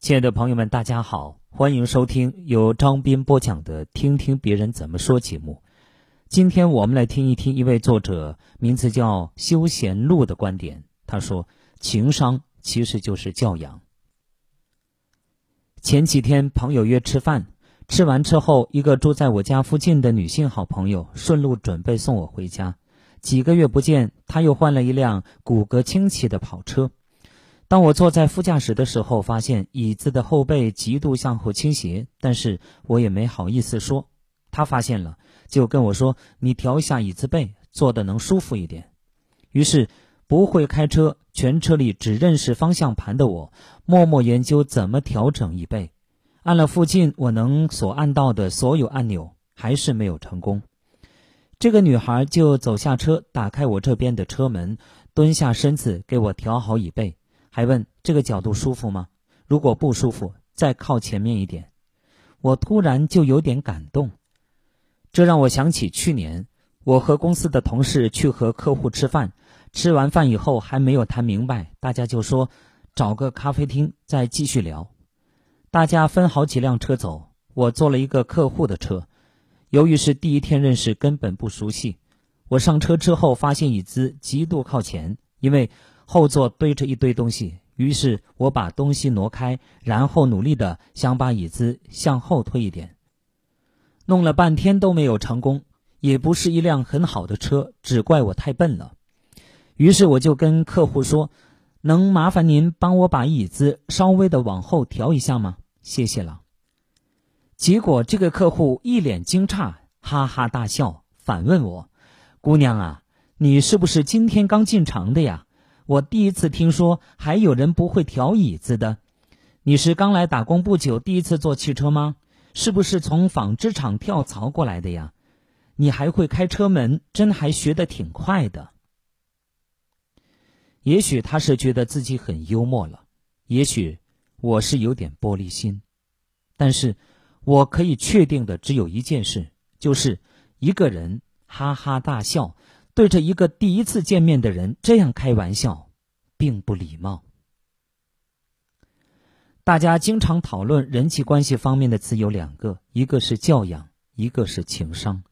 亲爱的朋友们，大家好，欢迎收听由张斌播讲的《听听别人怎么说》节目。今天我们来听一听一位作者，名字叫休闲路的观点。他说：“情商其实就是教养。”前几天朋友约吃饭，吃完之后，一个住在我家附近的女性好朋友顺路准备送我回家。几个月不见，她又换了一辆骨骼清奇的跑车。当我坐在副驾驶的时候，发现椅子的后背极度向后倾斜，但是我也没好意思说。他发现了，就跟我说：“你调一下椅子背，坐的能舒服一点。”于是，不会开车、全车里只认识方向盘的我，默默研究怎么调整椅背，按了附近我能所按到的所有按钮，还是没有成功。这个女孩就走下车，打开我这边的车门，蹲下身子给我调好椅背。还问这个角度舒服吗？如果不舒服，再靠前面一点。我突然就有点感动，这让我想起去年我和公司的同事去和客户吃饭，吃完饭以后还没有谈明白，大家就说找个咖啡厅再继续聊。大家分好几辆车走，我坐了一个客户的车。由于是第一天认识，根本不熟悉。我上车之后发现椅子极度靠前，因为。后座堆着一堆东西，于是我把东西挪开，然后努力的想把椅子向后推一点，弄了半天都没有成功。也不是一辆很好的车，只怪我太笨了。于是我就跟客户说：“能麻烦您帮我把椅子稍微的往后调一下吗？谢谢了。”结果这个客户一脸惊诧，哈哈大笑，反问我：“姑娘啊，你是不是今天刚进城的呀？”我第一次听说还有人不会调椅子的，你是刚来打工不久，第一次坐汽车吗？是不是从纺织厂跳槽过来的呀？你还会开车门，真还学得挺快的。也许他是觉得自己很幽默了，也许我是有点玻璃心，但是我可以确定的只有一件事，就是一个人哈哈大笑。对着一个第一次见面的人这样开玩笑，并不礼貌。大家经常讨论人际关系方面的词有两个，一个是教养，一个是情商。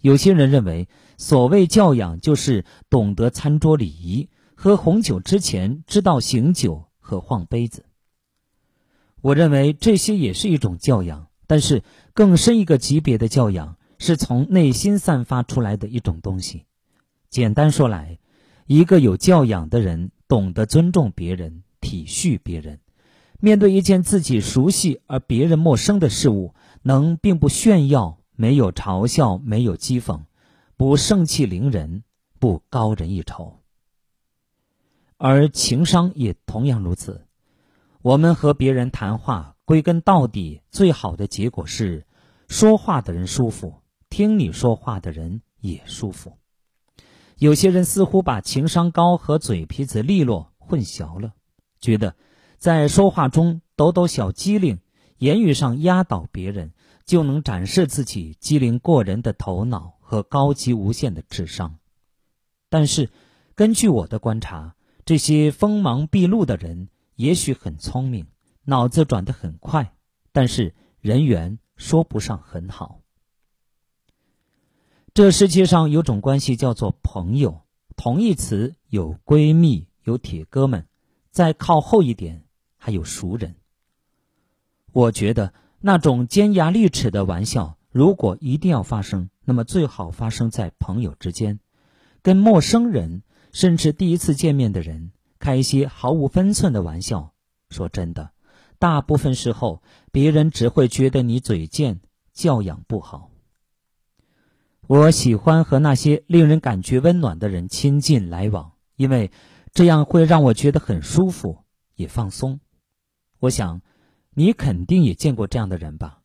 有些人认为，所谓教养就是懂得餐桌礼仪，喝红酒之前知道醒酒和晃杯子。我认为这些也是一种教养，但是更深一个级别的教养是从内心散发出来的一种东西。简单说来，一个有教养的人懂得尊重别人、体恤别人，面对一件自己熟悉而别人陌生的事物，能并不炫耀，没有嘲笑，没有讥讽，不盛气凌人，不高人一筹。而情商也同样如此。我们和别人谈话，归根到底，最好的结果是，说话的人舒服，听你说话的人也舒服。有些人似乎把情商高和嘴皮子利落混淆了，觉得在说话中抖抖小机灵，言语上压倒别人，就能展示自己机灵过人的头脑和高级无限的智商。但是，根据我的观察，这些锋芒毕露的人也许很聪明，脑子转得很快，但是人缘说不上很好。这世界上有种关系叫做朋友，同义词有闺蜜、有铁哥们，再靠后一点还有熟人。我觉得那种尖牙利齿的玩笑，如果一定要发生，那么最好发生在朋友之间。跟陌生人，甚至第一次见面的人，开一些毫无分寸的玩笑，说真的，大部分时候别人只会觉得你嘴贱，教养不好。我喜欢和那些令人感觉温暖的人亲近来往，因为这样会让我觉得很舒服，也放松。我想，你肯定也见过这样的人吧？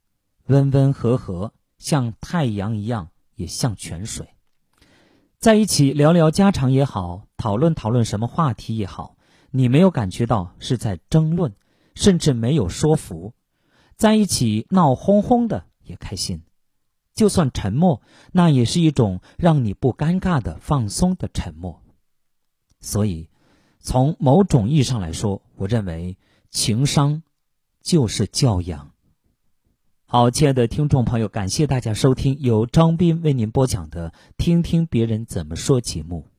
温温和和，像太阳一样，也像泉水。在一起聊聊家常也好，讨论讨论什么话题也好，你没有感觉到是在争论，甚至没有说服。在一起闹哄哄的也开心。就算沉默，那也是一种让你不尴尬的放松的沉默。所以，从某种意义上来说，我认为情商就是教养。好，亲爱的听众朋友，感谢大家收听由张斌为您播讲的《听听别人怎么说》节目。